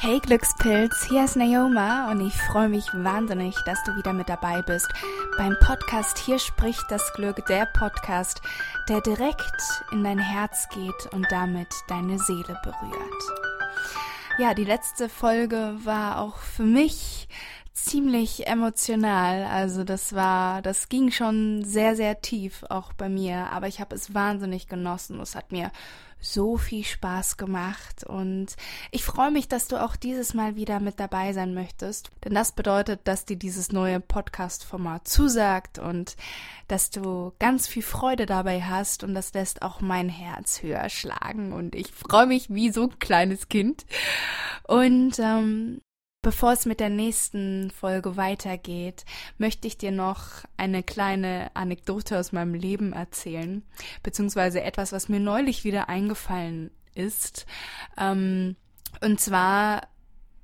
Hey Glückspilz, hier ist Naoma und ich freue mich wahnsinnig, dass du wieder mit dabei bist beim Podcast Hier spricht das Glück, der Podcast, der direkt in dein Herz geht und damit deine Seele berührt. Ja, die letzte Folge war auch für mich ziemlich emotional. Also das war, das ging schon sehr, sehr tief auch bei mir, aber ich habe es wahnsinnig genossen. Es hat mir so viel Spaß gemacht und ich freue mich, dass du auch dieses Mal wieder mit dabei sein möchtest, denn das bedeutet, dass dir dieses neue Podcast-Format zusagt und dass du ganz viel Freude dabei hast und das lässt auch mein Herz höher schlagen und ich freue mich wie so ein kleines Kind und ähm, Bevor es mit der nächsten Folge weitergeht, möchte ich dir noch eine kleine Anekdote aus meinem Leben erzählen, beziehungsweise etwas, was mir neulich wieder eingefallen ist. Ähm, und zwar,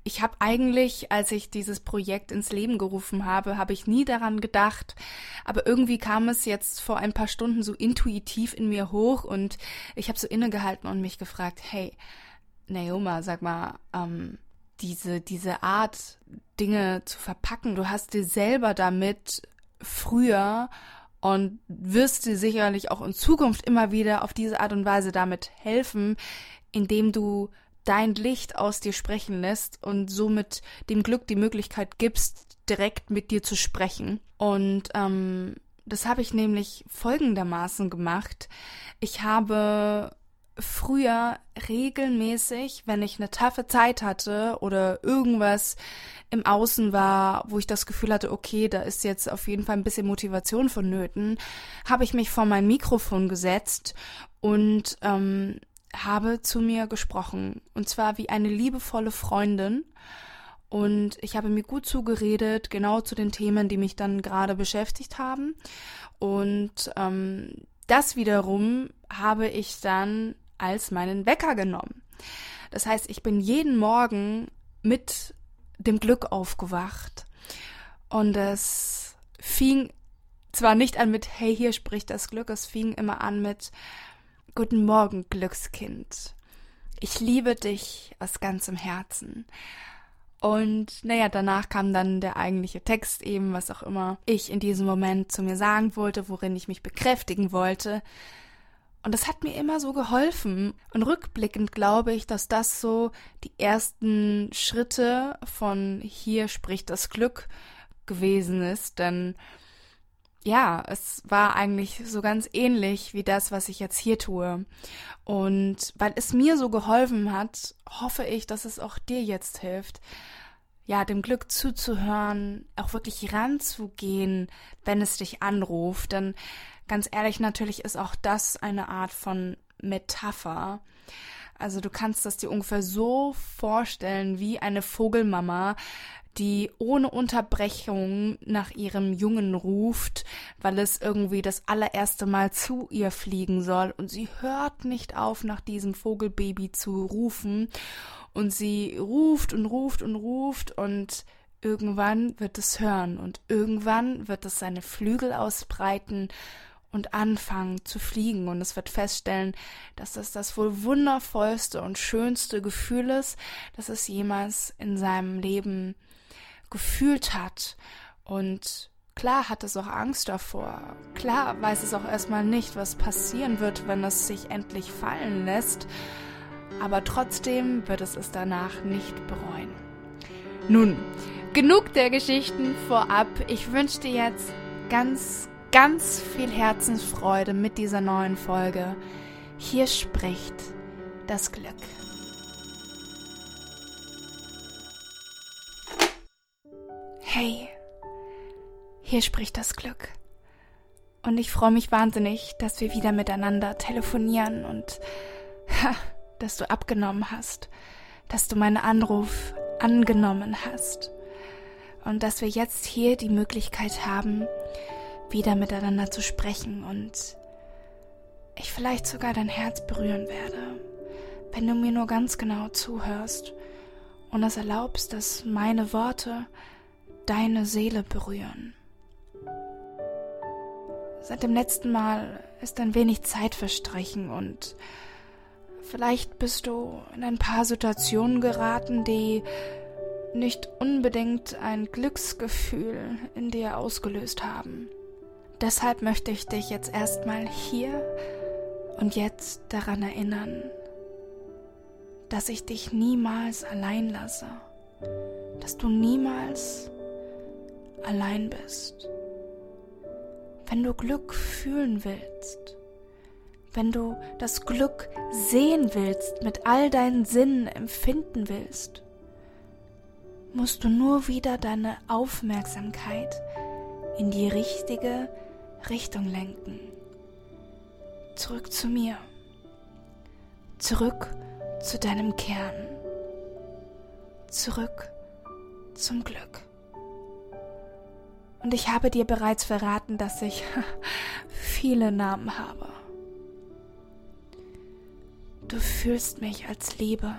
ich habe eigentlich, als ich dieses Projekt ins Leben gerufen habe, habe ich nie daran gedacht, aber irgendwie kam es jetzt vor ein paar Stunden so intuitiv in mir hoch und ich habe so innegehalten und mich gefragt, hey, Naoma, sag mal, ähm, diese, diese Art, Dinge zu verpacken. Du hast dir selber damit früher und wirst dir sicherlich auch in Zukunft immer wieder auf diese Art und Weise damit helfen, indem du dein Licht aus dir sprechen lässt und somit dem Glück die Möglichkeit gibst, direkt mit dir zu sprechen. Und ähm, das habe ich nämlich folgendermaßen gemacht. Ich habe früher regelmäßig, wenn ich eine taffe Zeit hatte oder irgendwas im Außen war, wo ich das Gefühl hatte, okay, da ist jetzt auf jeden Fall ein bisschen Motivation vonnöten, habe ich mich vor mein Mikrofon gesetzt und ähm, habe zu mir gesprochen. Und zwar wie eine liebevolle Freundin. Und ich habe mir gut zugeredet, genau zu den Themen, die mich dann gerade beschäftigt haben. Und ähm, das wiederum habe ich dann als meinen Wecker genommen. Das heißt, ich bin jeden Morgen mit dem Glück aufgewacht und es fing zwar nicht an mit Hey, hier spricht das Glück, es fing immer an mit Guten Morgen, Glückskind. Ich liebe dich aus ganzem Herzen. Und naja, danach kam dann der eigentliche Text eben, was auch immer ich in diesem Moment zu mir sagen wollte, worin ich mich bekräftigen wollte. Und das hat mir immer so geholfen. Und rückblickend glaube ich, dass das so die ersten Schritte von hier spricht das Glück gewesen ist. Denn ja, es war eigentlich so ganz ähnlich wie das, was ich jetzt hier tue. Und weil es mir so geholfen hat, hoffe ich, dass es auch dir jetzt hilft, ja, dem Glück zuzuhören, auch wirklich ranzugehen, wenn es dich anruft. Denn Ganz ehrlich, natürlich ist auch das eine Art von Metapher. Also du kannst das dir ungefähr so vorstellen wie eine Vogelmama, die ohne Unterbrechung nach ihrem Jungen ruft, weil es irgendwie das allererste Mal zu ihr fliegen soll. Und sie hört nicht auf, nach diesem Vogelbaby zu rufen. Und sie ruft und ruft und ruft und irgendwann wird es hören. Und irgendwann wird es seine Flügel ausbreiten und anfangen zu fliegen und es wird feststellen, dass das das wohl wundervollste und schönste Gefühl ist, das es jemals in seinem Leben gefühlt hat und Klar hat es auch Angst davor. Klar weiß es auch erstmal nicht, was passieren wird, wenn es sich endlich fallen lässt. Aber trotzdem wird es es danach nicht bereuen. Nun, genug der Geschichten vorab. Ich wünsche dir jetzt ganz, ganz viel Herzensfreude mit dieser neuen Folge. Hier spricht das Glück. Hey, hier spricht das Glück. Und ich freue mich wahnsinnig, dass wir wieder miteinander telefonieren und ha, dass du abgenommen hast, dass du meinen Anruf angenommen hast und dass wir jetzt hier die Möglichkeit haben, wieder miteinander zu sprechen und ich vielleicht sogar dein Herz berühren werde, wenn du mir nur ganz genau zuhörst und es erlaubst, dass meine Worte deine Seele berühren. Seit dem letzten Mal ist ein wenig Zeit verstrichen und vielleicht bist du in ein paar Situationen geraten, die nicht unbedingt ein Glücksgefühl in dir ausgelöst haben. Deshalb möchte ich dich jetzt erstmal hier und jetzt daran erinnern, dass ich dich niemals allein lasse, dass du niemals allein bist. Wenn du Glück fühlen willst, wenn du das Glück sehen willst, mit all deinen Sinnen empfinden willst, musst du nur wieder deine Aufmerksamkeit in die richtige Richtung lenken. Zurück zu mir. Zurück zu deinem Kern. Zurück zum Glück. Und ich habe dir bereits verraten, dass ich viele Namen habe. Du fühlst mich als Liebe.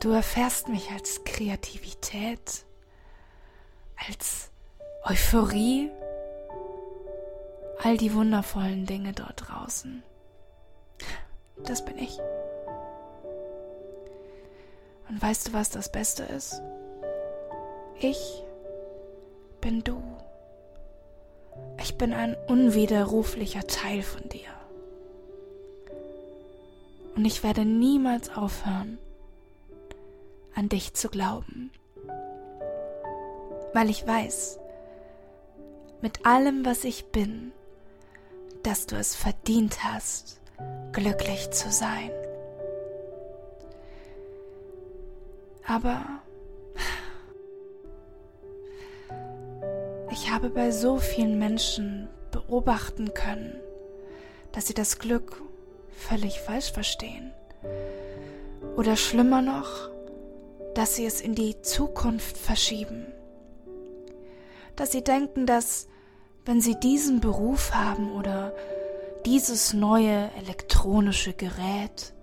Du erfährst mich als Kreativität, als Euphorie, all die wundervollen Dinge dort draußen. Das bin ich. Und weißt du, was das Beste ist? Ich bin du. Ich bin ein unwiderruflicher Teil von dir. Und ich werde niemals aufhören, an dich zu glauben. Weil ich weiß, mit allem, was ich bin, dass du es verdient hast, glücklich zu sein. Aber ich habe bei so vielen Menschen beobachten können, dass sie das Glück völlig falsch verstehen. Oder schlimmer noch, dass sie es in die Zukunft verschieben. Dass sie denken, dass wenn sie diesen Beruf haben oder dieses neue elektronische Gerät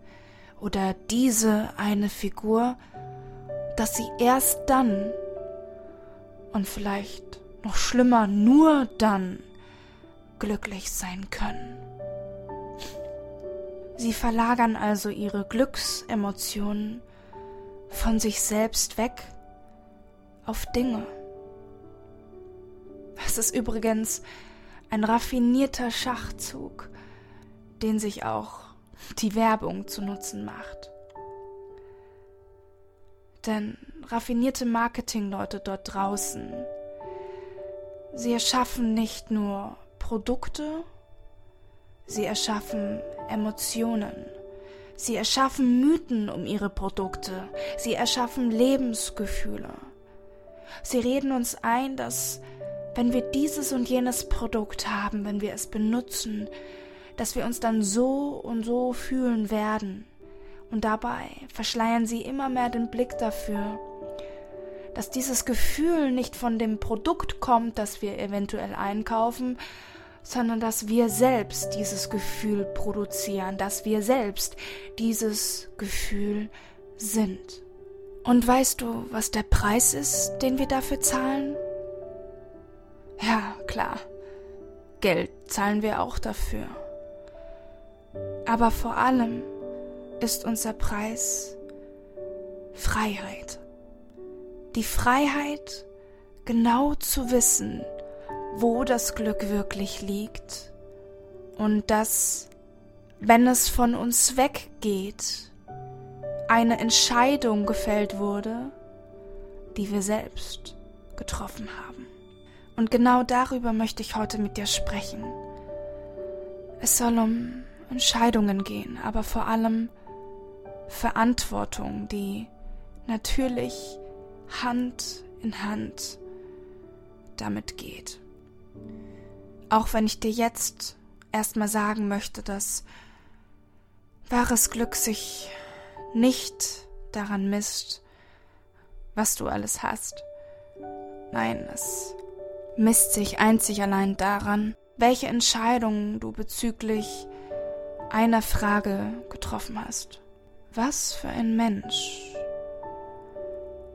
oder diese eine Figur, dass sie erst dann und vielleicht noch schlimmer nur dann glücklich sein können. Sie verlagern also ihre Glücksemotionen von sich selbst weg auf Dinge. Das ist übrigens ein raffinierter Schachzug, den sich auch die Werbung zu Nutzen macht. Denn raffinierte Marketingleute dort draußen, sie erschaffen nicht nur Produkte, sie erschaffen Emotionen. Sie erschaffen Mythen um ihre Produkte. Sie erschaffen Lebensgefühle. Sie reden uns ein, dass wenn wir dieses und jenes Produkt haben, wenn wir es benutzen, dass wir uns dann so und so fühlen werden. Und dabei verschleiern sie immer mehr den Blick dafür, dass dieses Gefühl nicht von dem Produkt kommt, das wir eventuell einkaufen, sondern dass wir selbst dieses Gefühl produzieren, dass wir selbst dieses Gefühl sind. Und weißt du, was der Preis ist, den wir dafür zahlen? Klar. Geld zahlen wir auch dafür. Aber vor allem ist unser Preis Freiheit. Die Freiheit, genau zu wissen, wo das Glück wirklich liegt und dass, wenn es von uns weggeht, eine Entscheidung gefällt wurde, die wir selbst getroffen haben. Und genau darüber möchte ich heute mit dir sprechen. Es soll um Entscheidungen gehen, aber vor allem Verantwortung, die natürlich Hand in Hand damit geht. Auch wenn ich dir jetzt erstmal sagen möchte, dass wahres Glück sich nicht daran misst, was du alles hast. Nein, es misst sich einzig allein daran, welche Entscheidungen du bezüglich einer Frage getroffen hast. Was für ein Mensch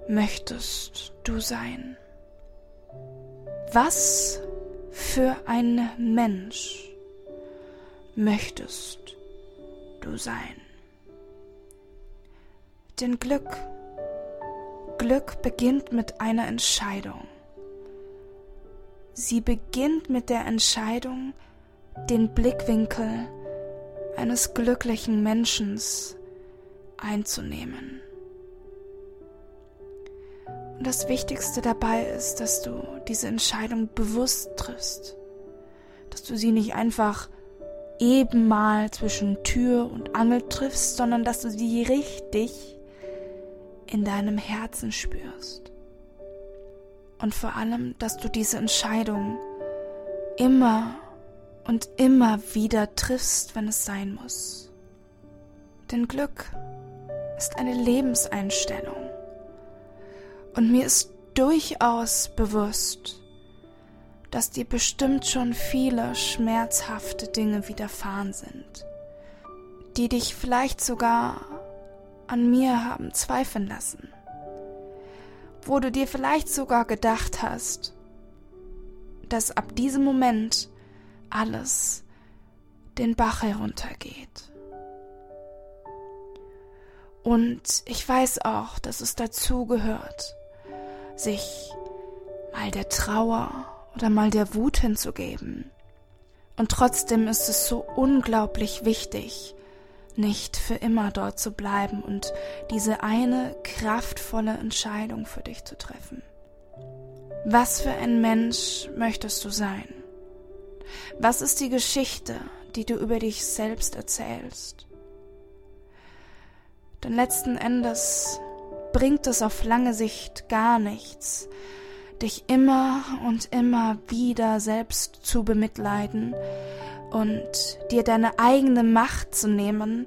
möchtest du sein? Was für ein Mensch möchtest du sein? Denn Glück, Glück beginnt mit einer Entscheidung. Sie beginnt mit der Entscheidung, den Blickwinkel eines glücklichen Menschen einzunehmen. Und das Wichtigste dabei ist, dass du diese Entscheidung bewusst triffst, dass du sie nicht einfach eben mal zwischen Tür und Angel triffst, sondern dass du sie richtig in deinem Herzen spürst. Und vor allem, dass du diese Entscheidung immer und immer wieder triffst, wenn es sein muss. Denn Glück ist eine Lebenseinstellung. Und mir ist durchaus bewusst, dass dir bestimmt schon viele schmerzhafte Dinge widerfahren sind, die dich vielleicht sogar an mir haben zweifeln lassen, wo du dir vielleicht sogar gedacht hast, dass ab diesem Moment alles den Bach heruntergeht. Und ich weiß auch, dass es dazu gehört, sich mal der Trauer oder mal der Wut hinzugeben. Und trotzdem ist es so unglaublich wichtig, nicht für immer dort zu bleiben und diese eine kraftvolle Entscheidung für dich zu treffen. Was für ein Mensch möchtest du sein? Was ist die Geschichte, die du über dich selbst erzählst? Denn letzten Endes bringt es auf lange Sicht gar nichts, dich immer und immer wieder selbst zu bemitleiden und dir deine eigene Macht zu nehmen,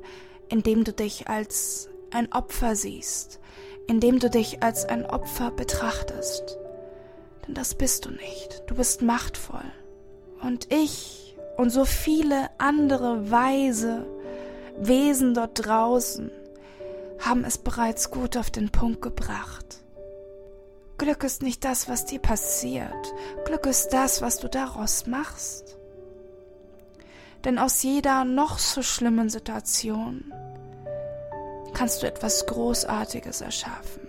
indem du dich als ein Opfer siehst, indem du dich als ein Opfer betrachtest. Denn das bist du nicht, du bist machtvoll. Und ich und so viele andere weise Wesen dort draußen haben es bereits gut auf den Punkt gebracht. Glück ist nicht das, was dir passiert. Glück ist das, was du daraus machst. Denn aus jeder noch so schlimmen Situation kannst du etwas Großartiges erschaffen.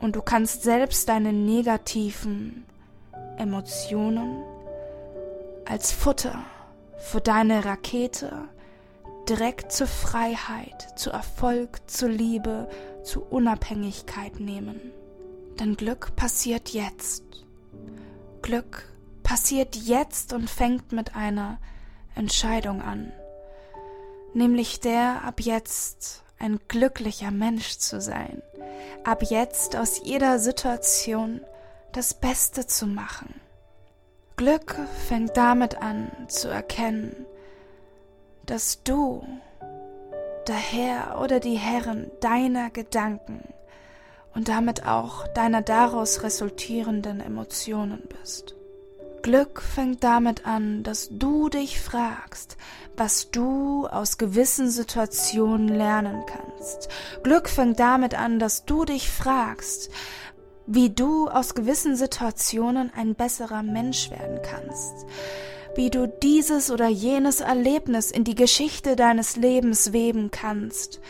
Und du kannst selbst deine negativen Emotionen als Futter für deine Rakete direkt zur Freiheit, zu Erfolg, zur Liebe, zu Unabhängigkeit nehmen. Denn Glück passiert jetzt. Glück passiert jetzt und fängt mit einer Entscheidung an, nämlich der ab jetzt ein glücklicher Mensch zu sein, ab jetzt aus jeder Situation das Beste zu machen. Glück fängt damit an zu erkennen, dass du der Herr oder die Herren deiner Gedanken und damit auch deiner daraus resultierenden Emotionen bist. Glück fängt damit an, dass du dich fragst, was du aus gewissen Situationen lernen kannst. Glück fängt damit an, dass du dich fragst, wie du aus gewissen Situationen ein besserer Mensch werden kannst wie du dieses oder jenes Erlebnis in die Geschichte deines Lebens weben kannst,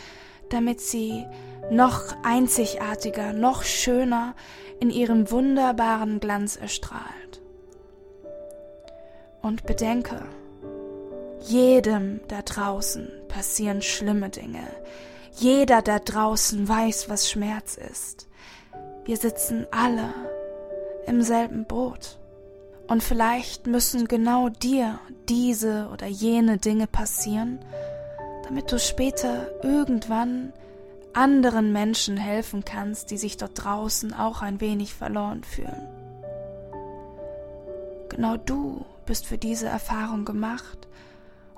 damit sie noch einzigartiger, noch schöner in ihrem wunderbaren Glanz erstrahlt. Und bedenke, jedem da draußen passieren schlimme Dinge. Jeder da draußen weiß, was Schmerz ist. Wir sitzen alle im selben Boot. Und vielleicht müssen genau dir diese oder jene Dinge passieren, damit du später irgendwann anderen Menschen helfen kannst, die sich dort draußen auch ein wenig verloren fühlen. Genau du bist für diese Erfahrung gemacht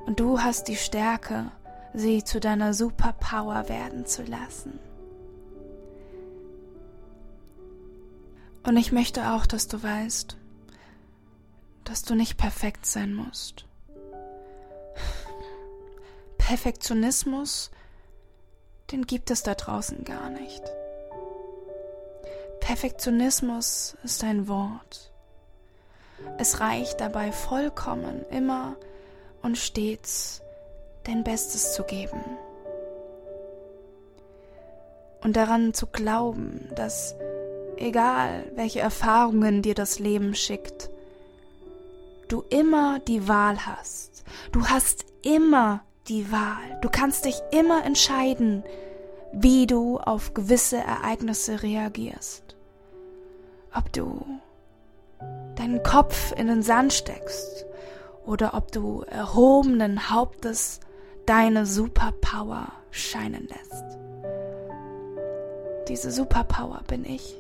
und du hast die Stärke, sie zu deiner Superpower werden zu lassen. Und ich möchte auch, dass du weißt, dass du nicht perfekt sein musst. Perfektionismus, den gibt es da draußen gar nicht. Perfektionismus ist ein Wort. Es reicht dabei vollkommen immer und stets dein Bestes zu geben. Und daran zu glauben, dass egal welche Erfahrungen dir das Leben schickt, du immer die Wahl hast. Du hast immer die Wahl. Du kannst dich immer entscheiden, wie du auf gewisse Ereignisse reagierst. Ob du deinen Kopf in den Sand steckst oder ob du erhobenen Hauptes deine Superpower scheinen lässt. Diese Superpower bin ich.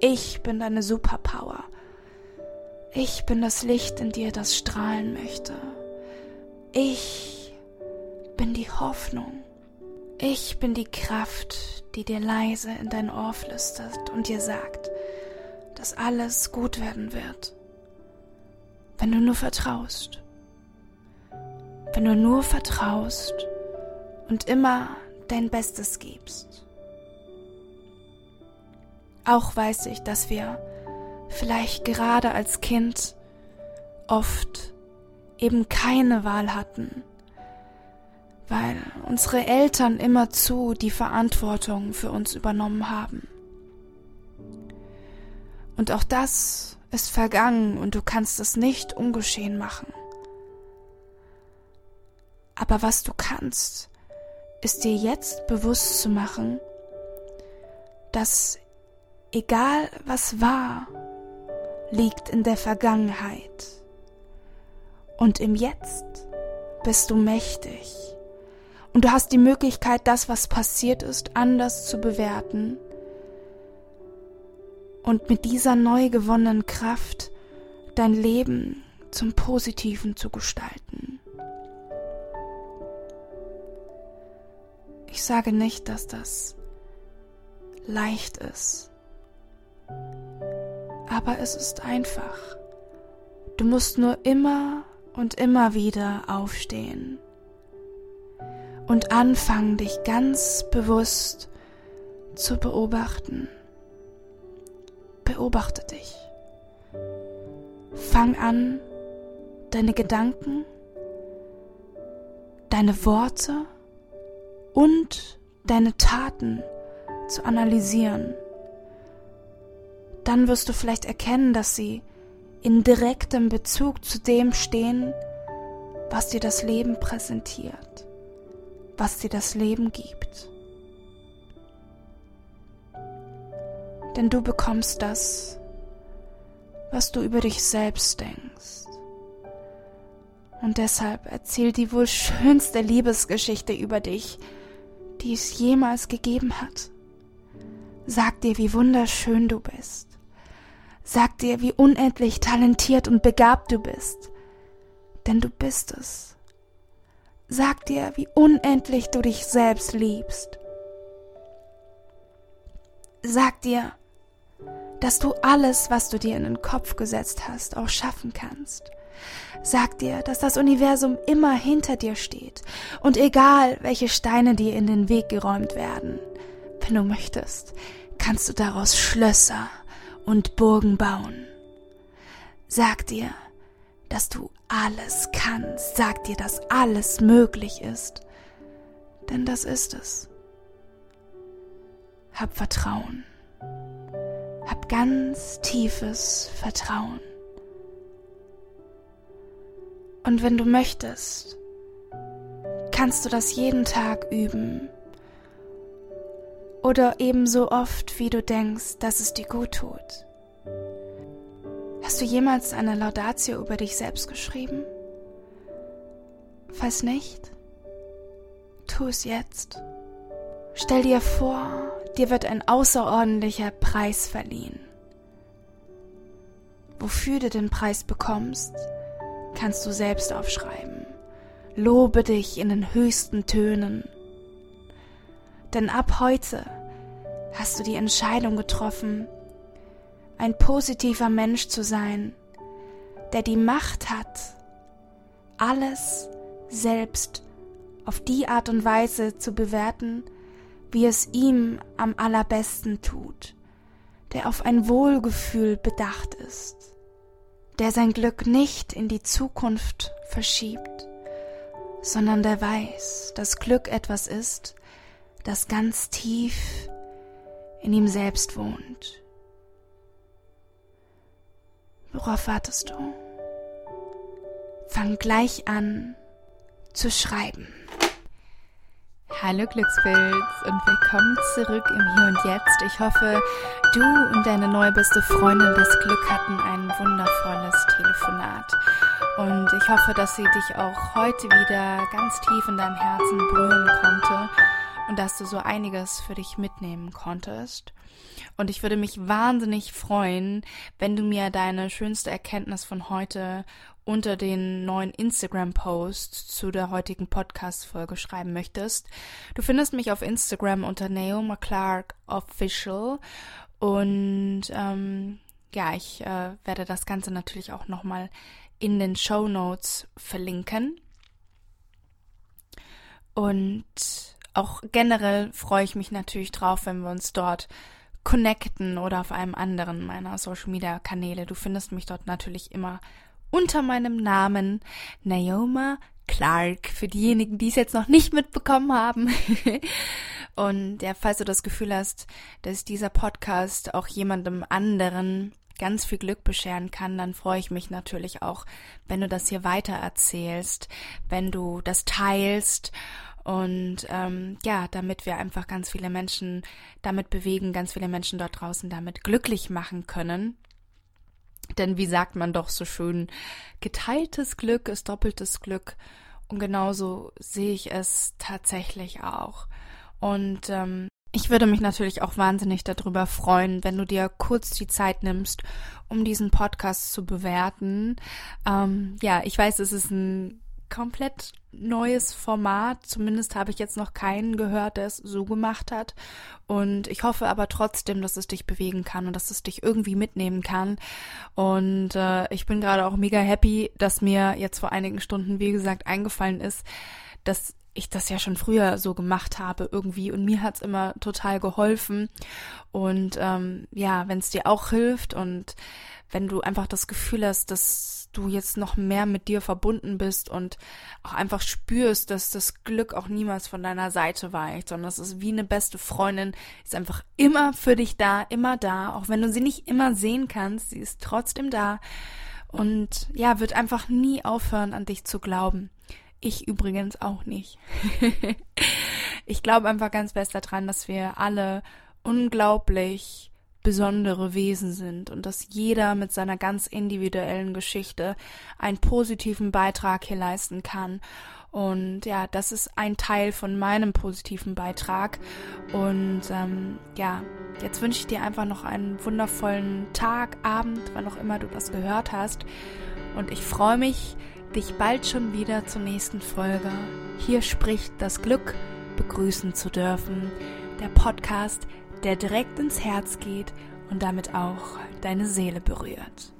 Ich bin deine Superpower. Ich bin das Licht in dir, das strahlen möchte. Ich bin die Hoffnung. Ich bin die Kraft, die dir leise in dein Ohr flüstert und dir sagt, dass alles gut werden wird, wenn du nur vertraust. Wenn du nur vertraust und immer dein Bestes gibst. Auch weiß ich, dass wir vielleicht gerade als Kind oft eben keine Wahl hatten, weil unsere Eltern immerzu die Verantwortung für uns übernommen haben. Und auch das ist vergangen und du kannst es nicht ungeschehen machen. Aber was du kannst, ist dir jetzt bewusst zu machen, dass egal was war, liegt in der Vergangenheit. Und im Jetzt bist du mächtig. Und du hast die Möglichkeit, das, was passiert ist, anders zu bewerten. Und mit dieser neu gewonnenen Kraft dein Leben zum Positiven zu gestalten. Ich sage nicht, dass das leicht ist aber es ist einfach. Du musst nur immer und immer wieder aufstehen und anfangen, dich ganz bewusst zu beobachten. Beobachte dich. Fang an, deine Gedanken, deine Worte und deine Taten zu analysieren dann wirst du vielleicht erkennen, dass sie in direktem Bezug zu dem stehen, was dir das Leben präsentiert, was dir das Leben gibt. Denn du bekommst das, was du über dich selbst denkst. Und deshalb erzähl die wohl schönste Liebesgeschichte über dich, die es jemals gegeben hat. Sag dir, wie wunderschön du bist. Sag dir, wie unendlich talentiert und begabt du bist. Denn du bist es. Sag dir, wie unendlich du dich selbst liebst. Sag dir, dass du alles, was du dir in den Kopf gesetzt hast, auch schaffen kannst. Sag dir, dass das Universum immer hinter dir steht und egal, welche Steine dir in den Weg geräumt werden, wenn du möchtest, kannst du daraus Schlösser und Burgen bauen. Sag dir, dass du alles kannst. Sag dir, dass alles möglich ist. Denn das ist es. Hab Vertrauen. Hab ganz tiefes Vertrauen. Und wenn du möchtest, kannst du das jeden Tag üben oder ebenso oft, wie du denkst, dass es dir gut tut. Hast du jemals eine Laudatio über dich selbst geschrieben? Falls nicht, tu es jetzt. Stell dir vor, dir wird ein außerordentlicher Preis verliehen. Wofür du den Preis bekommst, kannst du selbst aufschreiben. Lobe dich in den höchsten Tönen denn ab heute hast du die Entscheidung getroffen, ein positiver Mensch zu sein, der die Macht hat, alles selbst auf die Art und Weise zu bewerten, wie es ihm am allerbesten tut, der auf ein Wohlgefühl bedacht ist, der sein Glück nicht in die Zukunft verschiebt, sondern der weiß, dass Glück etwas ist, das ganz tief in ihm selbst wohnt. Worauf wartest du? Fang gleich an zu schreiben. Hallo Glückspilz und willkommen zurück im Hier und Jetzt. Ich hoffe, du und deine neue beste Freundin das Glück hatten ein wundervolles Telefonat. Und ich hoffe, dass sie dich auch heute wieder ganz tief in deinem Herzen berühren konnte und dass du so einiges für dich mitnehmen konntest. Und ich würde mich wahnsinnig freuen, wenn du mir deine schönste Erkenntnis von heute unter den neuen Instagram-Post zu der heutigen Podcast-Folge schreiben möchtest. Du findest mich auf Instagram unter Naoma Clark Official und ähm, ja, ich äh, werde das Ganze natürlich auch nochmal in den Show Notes verlinken. Und auch generell freue ich mich natürlich drauf, wenn wir uns dort connecten oder auf einem anderen meiner Social Media Kanäle. Du findest mich dort natürlich immer unter meinem Namen Naoma Clark, für diejenigen, die es jetzt noch nicht mitbekommen haben. Und ja, falls du das Gefühl hast, dass dieser Podcast auch jemandem anderen ganz viel Glück bescheren kann, dann freue ich mich natürlich auch, wenn du das hier weiter erzählst, wenn du das teilst und ähm, ja, damit wir einfach ganz viele Menschen damit bewegen, ganz viele Menschen dort draußen damit glücklich machen können. Denn wie sagt man doch so schön, geteiltes Glück ist doppeltes Glück. Und genauso sehe ich es tatsächlich auch. Und ähm, ich würde mich natürlich auch wahnsinnig darüber freuen, wenn du dir kurz die Zeit nimmst, um diesen Podcast zu bewerten. Ähm, ja, ich weiß, es ist ein komplett neues Format. Zumindest habe ich jetzt noch keinen gehört, der es so gemacht hat. Und ich hoffe aber trotzdem, dass es dich bewegen kann und dass es dich irgendwie mitnehmen kann. Und äh, ich bin gerade auch mega happy, dass mir jetzt vor einigen Stunden, wie gesagt, eingefallen ist, dass ich das ja schon früher so gemacht habe irgendwie und mir hat's immer total geholfen. Und ähm, ja, wenn es dir auch hilft und wenn du einfach das Gefühl hast, dass du jetzt noch mehr mit dir verbunden bist und auch einfach spürst, dass das Glück auch niemals von deiner Seite weicht, sondern es ist wie eine beste Freundin, ist einfach immer für dich da, immer da, auch wenn du sie nicht immer sehen kannst, sie ist trotzdem da und ja, wird einfach nie aufhören an dich zu glauben. Ich übrigens auch nicht. ich glaube einfach ganz fest daran, dass wir alle unglaublich besondere Wesen sind und dass jeder mit seiner ganz individuellen Geschichte einen positiven Beitrag hier leisten kann. Und ja, das ist ein Teil von meinem positiven Beitrag. Und ähm, ja, jetzt wünsche ich dir einfach noch einen wundervollen Tag, Abend, wann auch immer du das gehört hast. Und ich freue mich, dich bald schon wieder zur nächsten Folge. Hier spricht das Glück, begrüßen zu dürfen. Der Podcast, der direkt ins Herz geht und damit auch deine Seele berührt.